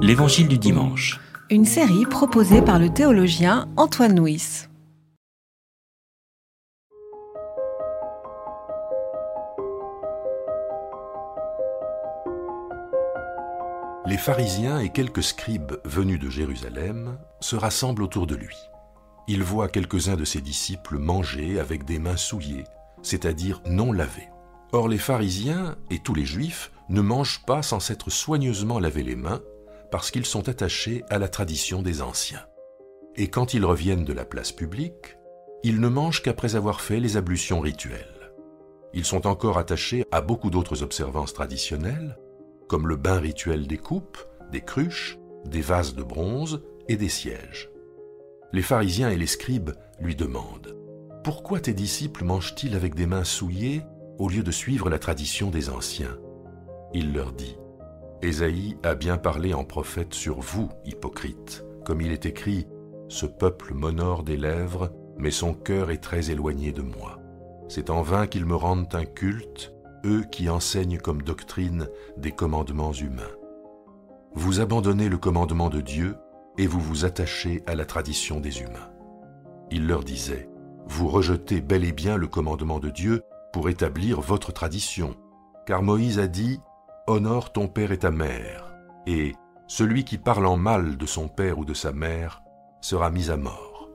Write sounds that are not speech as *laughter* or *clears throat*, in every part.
L'Évangile du dimanche. Une série proposée par le théologien Antoine Nuis. Les pharisiens et quelques scribes venus de Jérusalem se rassemblent autour de lui. Il voit quelques-uns de ses disciples manger avec des mains souillées, c'est-à-dire non lavées. Or les pharisiens et tous les juifs ne mangent pas sans s'être soigneusement lavé les mains, parce qu'ils sont attachés à la tradition des anciens. Et quand ils reviennent de la place publique, ils ne mangent qu'après avoir fait les ablutions rituelles. Ils sont encore attachés à beaucoup d'autres observances traditionnelles, comme le bain rituel des coupes, des cruches, des vases de bronze et des sièges. Les pharisiens et les scribes lui demandent Pourquoi tes disciples mangent-ils avec des mains souillées au lieu de suivre la tradition des anciens? Il leur dit Ésaïe a bien parlé en prophète sur vous, hypocrites, comme il est écrit Ce peuple m'honore des lèvres, mais son cœur est très éloigné de moi. C'est en vain qu'ils me rendent un culte, eux qui enseignent comme doctrine des commandements humains. Vous abandonnez le commandement de Dieu et vous vous attachez à la tradition des humains. Il leur disait, Vous rejetez bel et bien le commandement de Dieu pour établir votre tradition, car Moïse a dit, Honore ton père et ta mère, et celui qui parle en mal de son père ou de sa mère sera mis à mort.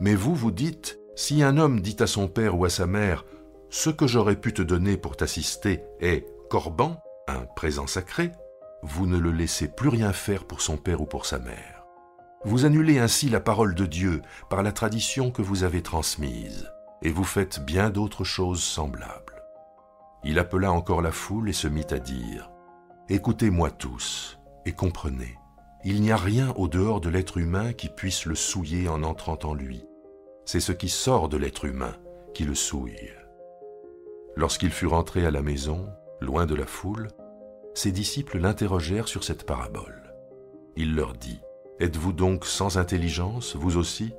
Mais vous, vous dites, si un homme dit à son père ou à sa mère, ce que j'aurais pu te donner pour t'assister est corban, un présent sacré, vous ne le laissez plus rien faire pour son père ou pour sa mère. Vous annulez ainsi la parole de Dieu par la tradition que vous avez transmise, et vous faites bien d'autres choses semblables. Il appela encore la foule et se mit à dire, Écoutez-moi tous, et comprenez, il n'y a rien au dehors de l'être humain qui puisse le souiller en entrant en lui. C'est ce qui sort de l'être humain qui le souille. Lorsqu'il fut rentré à la maison, loin de la foule, ses disciples l'interrogèrent sur cette parabole. Il leur dit, Êtes-vous donc sans intelligence, vous aussi?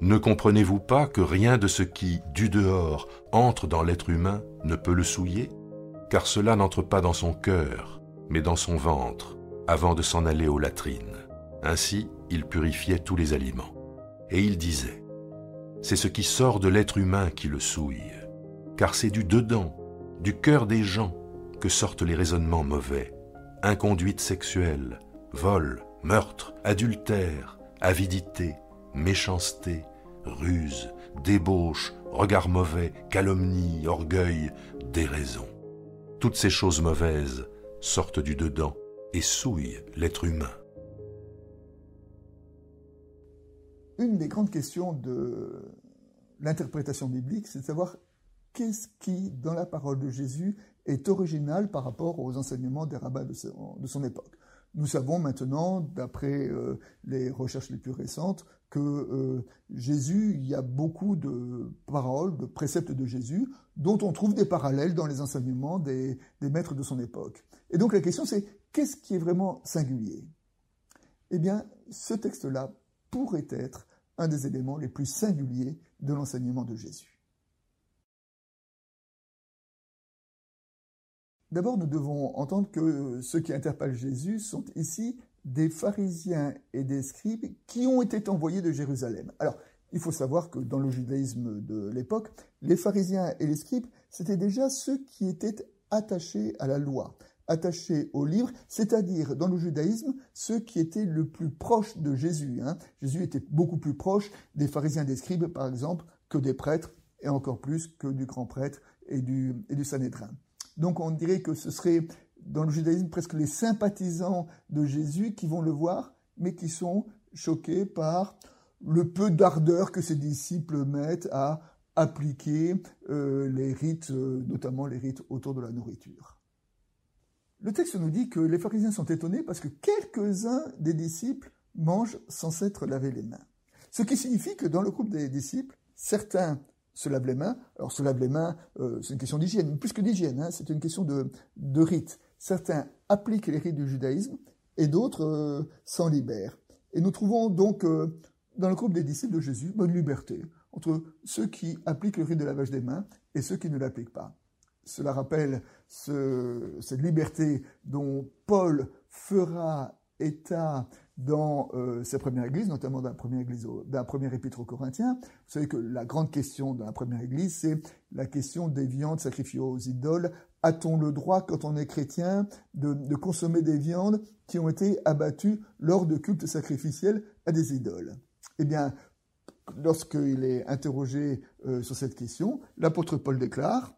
Ne comprenez-vous pas que rien de ce qui, du dehors, entre dans l'être humain ne peut le souiller? Car cela n'entre pas dans son cœur, mais dans son ventre, avant de s'en aller aux latrines. Ainsi, il purifiait tous les aliments. Et il disait, C'est ce qui sort de l'être humain qui le souille car c'est du dedans, du cœur des gens, que sortent les raisonnements mauvais, inconduite sexuelle, vol, meurtre, adultère, avidité, méchanceté, ruse, débauche, regard mauvais, calomnie, orgueil, déraison. Toutes ces choses mauvaises sortent du dedans et souillent l'être humain. Une des grandes questions de l'interprétation biblique, c'est de savoir qu'est-ce qui, dans la parole de Jésus, est original par rapport aux enseignements des rabbins de son, époque. Nous savons maintenant, d'après euh, les recherches les plus récentes, que euh, Jésus, il y a beaucoup de paroles, de préceptes de Jésus, dont on trouve des parallèles dans les enseignements des, des maîtres de son époque. Et donc la question c'est, qu'est-ce qui est vraiment singulier? Eh bien, ce texte-là pourrait être un des éléments les plus singuliers de l'enseignement de Jésus. D'abord, nous devons entendre que ceux qui interpellent Jésus sont ici des pharisiens et des scribes qui ont été envoyés de Jérusalem. Alors, il faut savoir que dans le judaïsme de l'époque, les pharisiens et les scribes, c'était déjà ceux qui étaient attachés à la loi, attachés au livre, c'est-à-dire dans le judaïsme, ceux qui étaient le plus proches de Jésus. Hein. Jésus était beaucoup plus proche des pharisiens et des scribes, par exemple, que des prêtres, et encore plus que du grand prêtre et du, et du Sanhédrin. Donc on dirait que ce serait dans le judaïsme presque les sympathisants de Jésus qui vont le voir, mais qui sont choqués par le peu d'ardeur que ses disciples mettent à appliquer euh, les rites, euh, notamment les rites autour de la nourriture. Le texte nous dit que les pharisiens sont étonnés parce que quelques-uns des disciples mangent sans s'être lavé les mains. Ce qui signifie que dans le groupe des disciples, certains se lave les mains. Alors se lave les mains, euh, c'est une question d'hygiène, plus que d'hygiène, hein, c'est une question de, de rite. Certains appliquent les rites du judaïsme et d'autres euh, s'en libèrent. Et nous trouvons donc euh, dans le groupe des disciples de Jésus bonne liberté entre ceux qui appliquent le rite de lavage des mains et ceux qui ne l'appliquent pas. Cela rappelle ce, cette liberté dont Paul fera état dans euh, sa première église, notamment dans la première, église, dans premier épître aux Corinthiens. Vous savez que la grande question dans la première église, c'est la question des viandes sacrifiées aux idoles. A-t-on le droit, quand on est chrétien, de, consommer des viandes qui ont été abattues lors de cultes sacrificiels à des idoles? Eh bien, lorsqu'il est interrogé euh, sur cette question, l'apôtre Paul déclare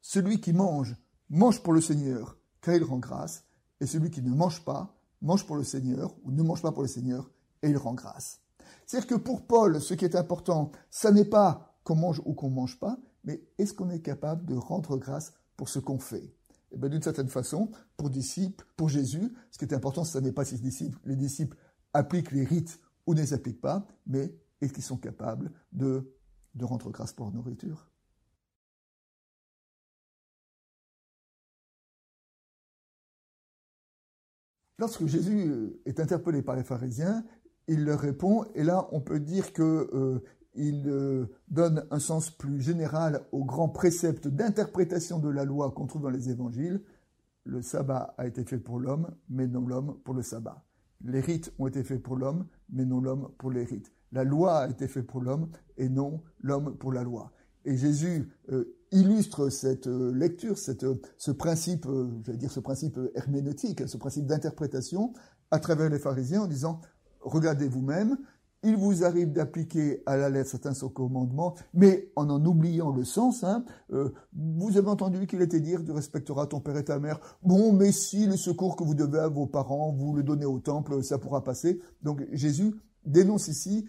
Celui qui mange, mange pour le Seigneur, car il rend grâce, et celui qui ne mange pas, mange pour le Seigneur ou ne mange pas pour le Seigneur et il rend grâce. C'est-à-dire que pour Paul, ce qui est important, ça n'est pas qu'on mange ou qu'on ne mange pas, mais est-ce qu'on est capable de rendre grâce pour ce qu'on fait? Eh bien, D'une certaine façon, pour disciples, pour Jésus, ce qui est important, ce n'est pas si les disciples appliquent les rites ou ne les appliquent pas, mais est-ce qu'ils sont capables de, de rendre grâce pour leur nourriture? Lorsque Jésus euh, est interpellé par les pharisiens, il leur répond, et là on peut dire qu'il euh, euh, donne un sens plus général aux grands préceptes d'interprétation de la loi qu'on trouve dans les évangiles. Le sabbat a été fait pour l'homme, mais non l'homme pour le sabbat. Les rites ont été faits pour l'homme, mais non l'homme pour les rites. La loi a été faite pour l'homme, et non l'homme pour la loi. Et Jésus illustre cette euh, lecture, cette, euh, ce principe, euh, j'allais dire ce principe herméneutique, ce principe d'interprétation à travers les pharisiens en disant regardez vous-même, il vous arrive d'appliquer à la lettre certains commandements, mais en en oubliant le sens. Hein, vous avez entendu qu'il était dire tu respecteras ton père et ta mère. Bon, mais si le secours que vous devez à vos parents, vous le donnez au temple, ça pourra passer. Donc Jésus dénonce ici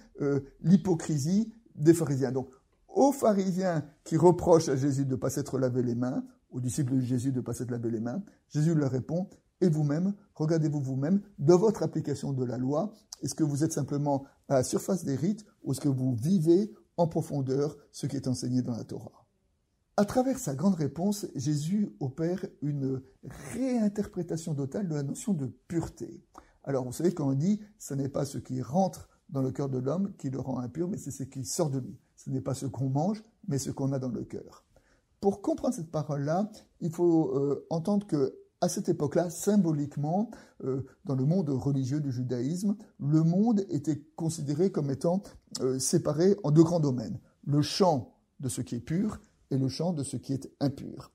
l'hypocrisie des pharisiens. Donc aux pharisiens qui reprochent à Jésus de ne pas s'être lavé les mains, aux disciples de Jésus de ne pas s'être lavé les mains, Jésus leur répond, et vous-même, regardez-vous vous-même, de votre application de la loi, est-ce que vous êtes simplement à la surface des rites ou est-ce que vous vivez en profondeur ce qui est enseigné dans la Torah? À travers sa grande réponse, Jésus opère une réinterprétation totale de la notion de pureté. Alors vous savez quand on dit, ce n'est pas ce qui rentre dans le cœur de l'homme qui le rend impur, mais c'est ce qui sort de lui. Ce n'est pas ce qu'on mange, mais ce qu'on a dans le cœur. Pour comprendre cette parole-là, il faut euh, entendre que à cette époque-là, symboliquement, euh, dans le monde religieux du judaïsme, le monde était considéré comme étant euh, séparé en deux grands domaines. Le champ de ce qui est pur et le champ de ce qui est impur.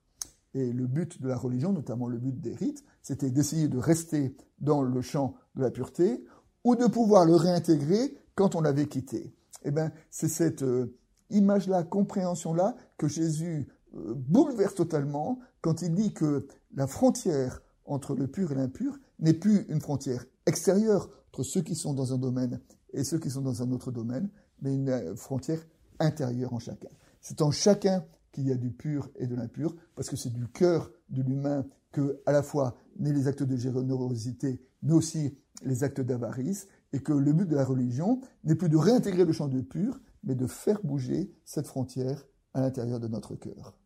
Et le but de la religion, notamment le but des rites, c'était d'essayer de rester dans le champ de la pureté ou de pouvoir le réintégrer quand on l'avait quitté. Eh bien, c'est cette euh, image-là, compréhension-là, que Jésus euh, bouleverse totalement quand il dit que la frontière entre le pur et l'impur n'est plus une frontière extérieure entre ceux qui sont dans un domaine et ceux qui sont dans un autre domaine, mais une euh, frontière intérieure en chacun. C'est en chacun qu'il y a du pur et de l'impur, parce que c'est du cœur de l'humain que, à la fois, naissent les actes de générosité, mais aussi les actes d'avarice, et que le but de la religion n'est plus de réintégrer le champ du pur, mais de faire bouger cette frontière à l'intérieur de notre cœur.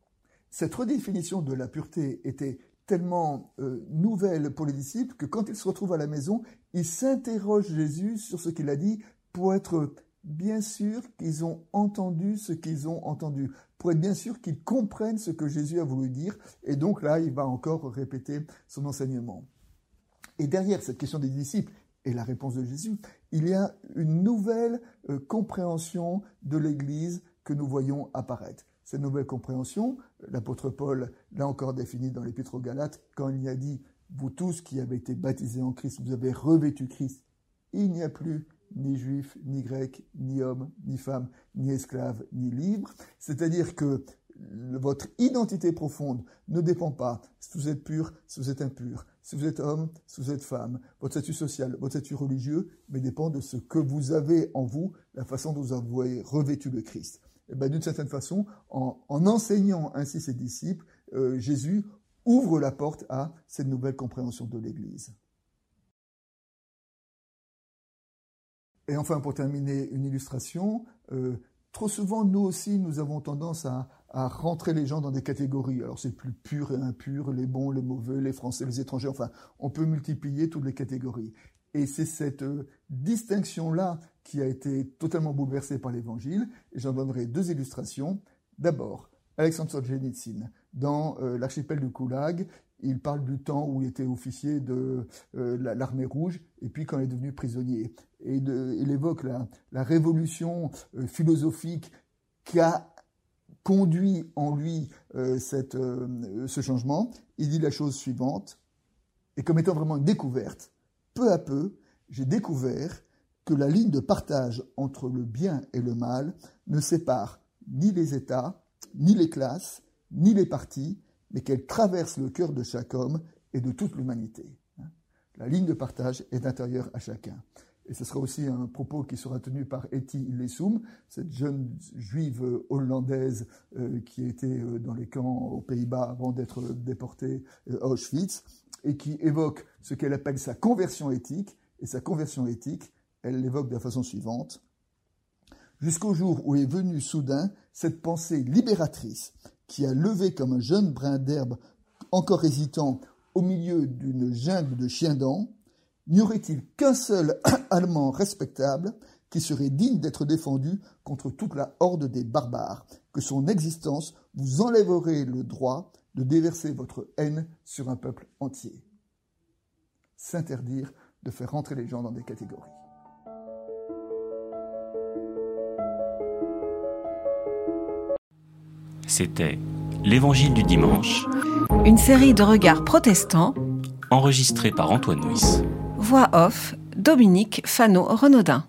Cette redéfinition de la pureté était tellement euh, nouvelle pour les disciples que quand ils se retrouvent à la maison, ils s'interrogent Jésus sur ce qu'il a dit pour être bien sûr qu'ils ont entendu ce qu'ils ont entendu, pour être bien sûr qu'ils comprennent ce que Jésus a voulu dire, et donc là, il va encore répéter son enseignement. Et derrière cette question des disciples, et la réponse de Jésus, il y a une nouvelle euh, compréhension de l'Église que nous voyons apparaître. Cette nouvelle compréhension, l'apôtre Paul l'a encore définie dans l'Épître aux Galates quand il y a dit Vous tous qui avez été baptisés en Christ, vous avez revêtu Christ. Il n'y a plus ni juif, ni grec, ni homme, ni femme, ni esclave, ni libre. C'est-à-dire que votre identité profonde ne dépend pas si vous êtes pur, si vous êtes impur, si vous êtes homme, si vous êtes femme, votre statut social, votre statut religieux, mais dépend de ce que vous avez en vous, la façon dont vous avez revêtu le Christ. Et ben, d'une certaine façon, en, enseignant ainsi ses disciples, euh, Jésus ouvre la porte à cette nouvelle compréhension de l'Église. Et enfin, pour terminer, une illustration. Euh, trop souvent, nous aussi, nous avons tendance à, à rentrer les gens dans des catégories. Alors c'est plus pur et impur, les bons, les mauvais, les Français, les étrangers, enfin on peut multiplier toutes les catégories. Et c'est cette euh, distinction-là qui a été totalement bouleversée par l'Évangile. Et j'en donnerai deux illustrations. D'abord, Alexandre Solzhenitsyn, dans euh, l'archipel du Koulag, il parle du temps où il était officier de euh, l'armée rouge et puis quand il est devenu prisonnier. Et il évoque la, révolution philosophique qui a conduit en lui euh, cette, ce changement. Il dit la chose suivante, et comme étant vraiment une découverte, peu à peu, j'ai découvert que la ligne de partage entre le bien et le mal ne sépare ni les États, ni les classes, ni les partis, mais qu'elle traverse le cœur de chaque homme et de toute l'humanité. La ligne de partage est intérieure à chacun. Et ce sera aussi un propos qui sera tenu par Etty Lessoum, cette jeune juive hollandaise euh, qui était euh, dans les camps aux Pays-Bas avant d'être déportée euh, à Auschwitz, et qui évoque ce qu'elle appelle sa conversion éthique. Et sa conversion éthique, elle l'évoque de la façon suivante. Jusqu'au jour où est venue soudain cette pensée libératrice qui a levé comme un jeune brin d'herbe encore hésitant au milieu d'une jungle de chiens-dents, n'y aurait-il qu'un seul *clears throat* Allemand respectable qui serait digne d'être défendu contre toute la horde des barbares, que son existence vous enlèverait le droit de déverser votre haine sur un peuple entier. S'interdire de faire rentrer les gens dans des catégories. C'était L'Évangile du dimanche. Une série de regards protestants. Enregistrée par Antoine Nuis. Voix off, Dominique Fano-Renaudin.